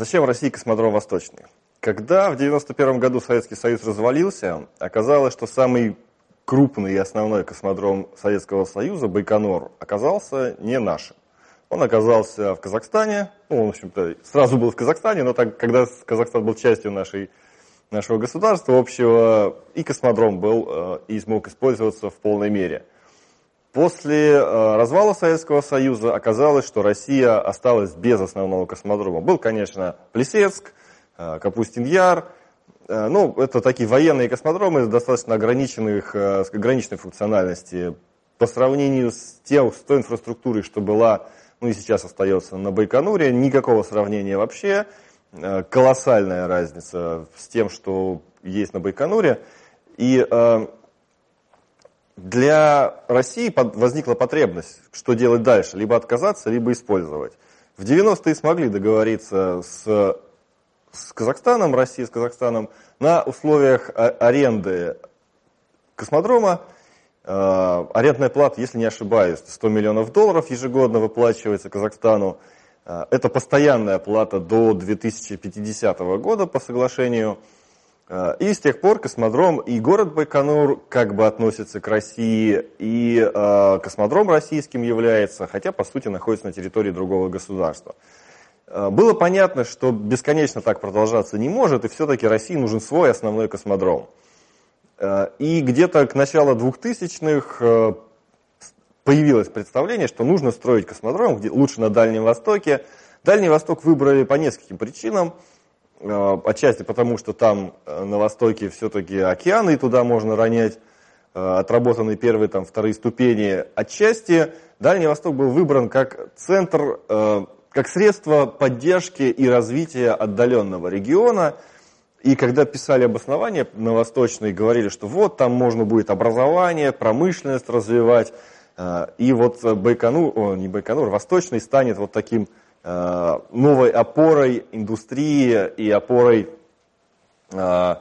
Зачем России космодром Восточный? Когда в 1991 году Советский Союз развалился, оказалось, что самый крупный и основной космодром Советского Союза, Байконур, оказался не нашим. Он оказался в Казахстане, ну, он, в общем-то, сразу был в Казахстане, но так, когда Казахстан был частью нашей, нашего государства общего, и космодром был э, и смог использоваться в полной мере. После э, развала Советского Союза оказалось, что Россия осталась без основного космодрома. Был, конечно, Плесецк, э, Капустин-Яр, э, ну, это такие военные космодромы достаточно ограниченных, ограниченной функциональности по сравнению с, тем, с той инфраструктурой, что была, ну и сейчас остается на Байконуре, никакого сравнения вообще. Колоссальная разница с тем, что есть на Байконуре. И для России возникла потребность, что делать дальше, либо отказаться, либо использовать. В 90-е смогли договориться с, с Казахстаном, Россия с Казахстаном, на условиях аренды космодрома. Э, арендная плата, если не ошибаюсь, 100 миллионов долларов ежегодно выплачивается Казахстану. Э, это постоянная плата до 2050 года по соглашению. Э, и с тех пор космодром и город Байконур как бы относятся к России, и э, космодром российским является, хотя по сути находится на территории другого государства. Э, было понятно, что бесконечно так продолжаться не может, и все-таки России нужен свой основной космодром. Э, и где-то к началу 2000-х э, появилось представление, что нужно строить космодром, где, лучше на Дальнем Востоке. Дальний Восток выбрали по нескольким причинам – отчасти потому, что там э, на востоке все-таки океаны, и туда можно ронять э, отработанные первые, там, вторые ступени. Отчасти Дальний Восток был выбран как центр, как средство поддержки и развития отдаленного региона. И когда писали обоснование на Восточной, говорили, что вот там можно будет образование, промышленность развивать. И вот Байконур, о, не Байконур, Восточный станет вот таким Э, новой опорой индустрии и опорой э,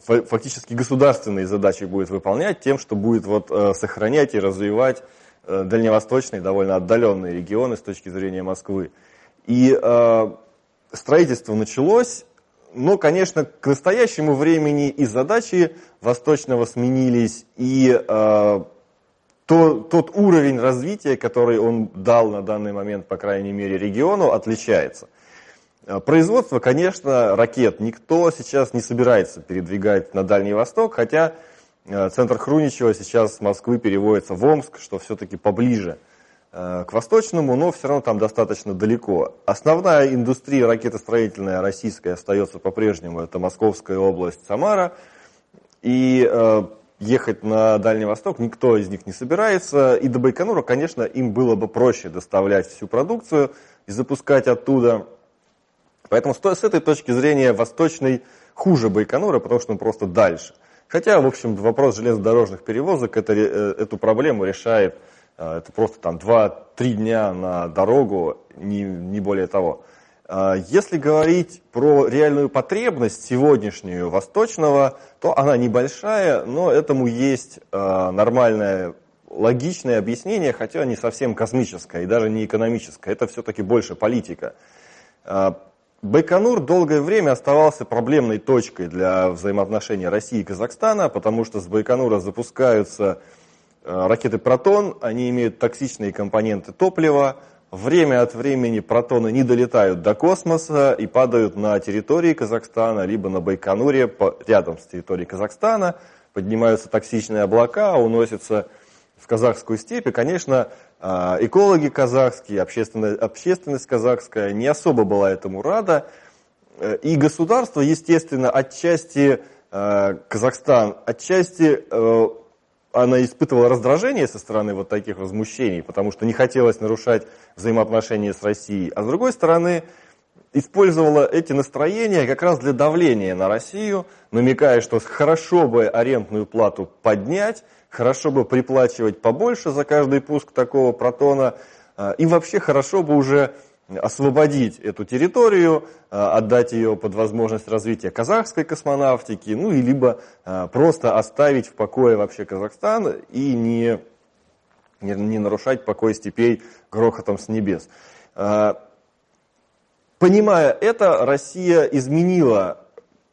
фактически государственные задачи будет выполнять тем, что будет вот э, сохранять и развивать дальневосточные, довольно отдаленные регионы с точки зрения Москвы. И строительство началось, но, конечно, к настоящему времени и задачи Восточного сменились, и то, тот уровень развития, который он дал на данный момент, по крайней мере, региону, отличается. Э, производство, конечно, ракет никто сейчас не собирается передвигать на Дальний Восток, хотя э, центр Хруничева сейчас с Москвы переводится в Омск, что все-таки поближе э, к восточному, но все равно там достаточно далеко. Основная индустрия ракетостроительная российская остается по-прежнему, это Московская область, Самара. И ехать на Дальний Восток никто из них не собирается. И до Байконура, конечно, им было бы проще доставлять всю продукцию и запускать оттуда. Поэтому с этой точки зрения Восточный хуже Байконура, потому что он просто дальше. Хотя, в общем, вопрос железнодорожных перевозок это, э, эту проблему решает, э, это просто там 2-3 дня на дорогу, не, не более того. А, если говорить про реальную потребность сегодняшнюю восточного, то она небольшая, но этому есть а, нормальное логичное объяснение, хотя не совсем космическое и даже не экономическое. Это все-таки больше политика. А, Байконур долгое время оставался проблемной точкой для взаимоотношений России и Казахстана, потому что с Байконура запускаются ракеты «Протон», они имеют токсичные компоненты топлива, Время от времени протоны не долетают до космоса и падают на территории Казахстана, либо на Байконуре, рядом с территорией Казахстана, поднимаются токсичные облака, уносятся в казахскую степь. И, конечно, а, экологи казахские, общественность, общественность казахская не особо была этому рада. И государство, естественно, отчасти а, Казахстан, отчасти э, она испытывала раздражение со стороны вот таких возмущений, потому что не хотелось нарушать взаимоотношения с Россией, а с другой стороны использовала эти настроения как раз для давления на Россию, намекая, что хорошо бы арендную плату поднять, хорошо бы приплачивать побольше за каждый пуск такого протона, а, и вообще хорошо бы уже освободить эту территорию, а, отдать ее под возможность развития казахской космонавтики, ну и либо а, просто оставить в покое вообще Казахстан и не, не, не нарушать покой степей грохотом с небес. А, Понимая это, Россия изменила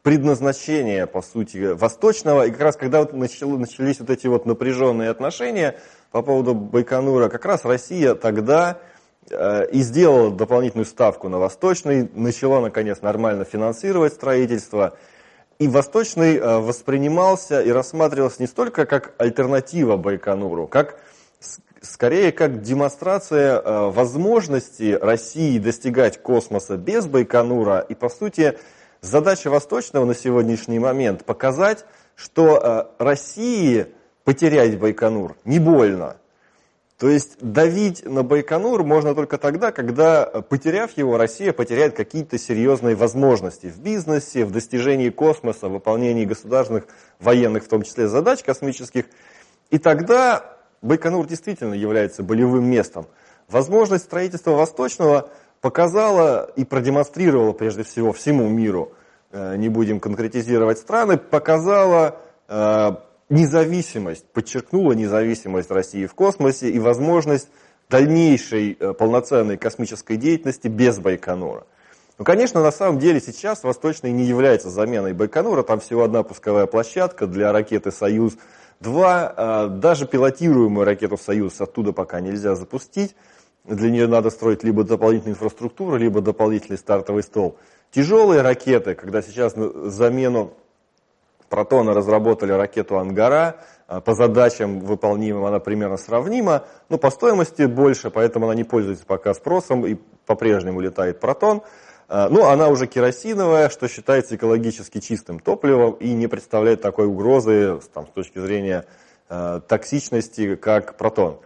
предназначение, по сути, восточного. И как раз когда вот начались вот эти вот напряженные отношения по поводу Байконура, как раз Россия тогда э, и сделала дополнительную ставку на Восточный, начала, наконец, нормально финансировать строительство. И Восточный э, воспринимался и рассматривался не столько как альтернатива Байконуру, как скорее как демонстрация э, возможности России достигать космоса без Байконура. И, по сути, задача Восточного на сегодняшний момент показать, что э, России потерять Байконур не больно. То есть давить на Байконур можно только тогда, когда, э, потеряв его, Россия потеряет какие-то серьезные возможности в бизнесе, в достижении космоса, в выполнении государственных, военных, в том числе, задач космических. И тогда Байконур действительно является болевым местом. Возможность строительства Восточного показала и продемонстрировала прежде всего всему миру, э, не будем конкретизировать страны, показала э, независимость, подчеркнула независимость России в космосе и возможность дальнейшей э, полноценной космической деятельности без Байконура. Ну, конечно, на самом деле сейчас Восточный не является заменой Байконура, там всего одна пусковая площадка для ракеты «Союз», Два, а, даже пилотируемую ракету «Союз» оттуда пока нельзя запустить. Для нее надо строить либо дополнительную инфраструктуру, либо дополнительный стартовый стол. Тяжелые ракеты, когда сейчас замену Протона разработали ракету «Ангара», а, по задачам выполнимым она примерно сравнима, но по стоимости больше, поэтому она не пользуется пока спросом и по-прежнему летает «Протон». А, ну, она уже керосиновая, что считается экологически чистым топливом и не представляет такой угрозы там, с точки зрения э, токсичности, как протон.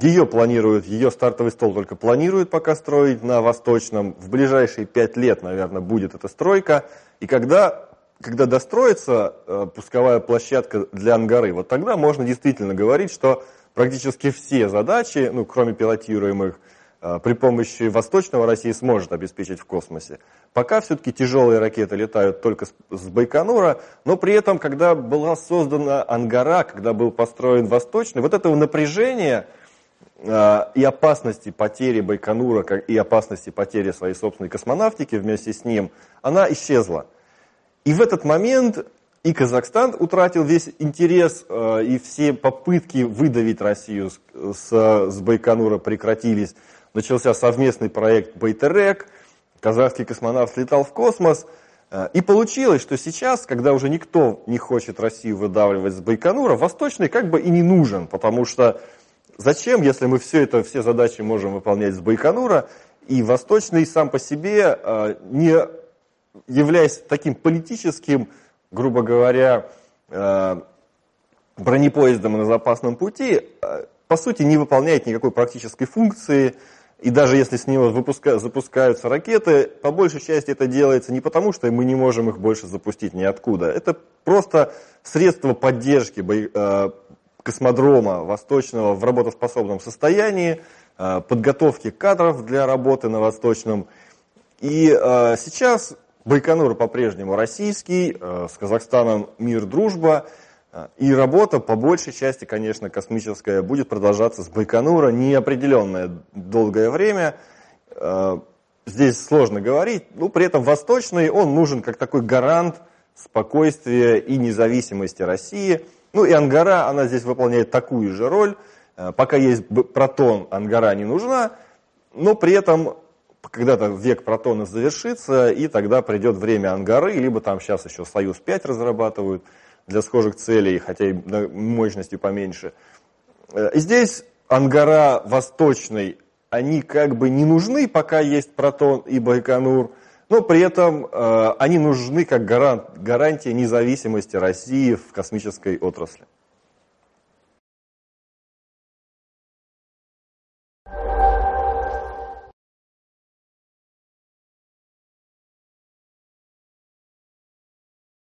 Ее планируют, ее стартовый стол только планируют пока строить на Восточном. В ближайшие пять лет, наверное, будет эта стройка. И когда, когда достроится э, пусковая площадка для Ангары, вот тогда можно действительно говорить, что практически все задачи, ну, кроме пилотируемых, Э, при помощи Восточного России сможет обеспечить в космосе. Пока все-таки тяжелые ракеты летают только с Байконура, но при этом, когда была создана Ангара, когда был построен Восточный, вот этого напряжения э, и опасности потери Байконура, и опасности потери своей собственной космонавтики вместе с ним, она исчезла. И в этот момент и Казахстан утратил весь интерес, э, и все попытки выдавить Россию с, с Байконура прекратились. Начался совместный проект Байтерек, казахский космонавт летал в космос, э, и получилось, что сейчас, когда уже никто не хочет Россию выдавливать с Байконура, Восточный как бы и не нужен, потому что зачем, если мы все это, все задачи можем выполнять с Байконура, и Восточный сам по себе, э, не являясь таким политическим, грубо говоря, э, бронепоездом на запасном пути, по сути не выполняет никакой практической функции, и даже если с него выпуска, запускаются ракеты, по большей части это делается не потому, что мы не можем их больше запустить ниоткуда. Это просто средство поддержки бо, э, космодрома Восточного в работоспособном состоянии, э, подготовки кадров для работы на Восточном. И э, сейчас Байконур по-прежнему российский, э, с Казахстаном мир, дружба – и работа, по большей части, конечно, космическая, будет продолжаться с Байконура неопределенное долгое время. Э, здесь сложно говорить, но при этом Восточный, он нужен как такой гарант спокойствия и независимости России. Ну и Ангара, она здесь выполняет такую же роль. Э, пока есть протон, Ангара не нужна, но при этом когда-то век протона завершится, и тогда придет время Ангары, либо там сейчас еще Союз-5 разрабатывают – для схожих целей, хотя и мощностью поменьше. Э, здесь Ангара Восточный, они как бы не нужны, пока есть Протон и Байконур, но при этом э, они нужны как гарант, гарантия независимости России в космической отрасли.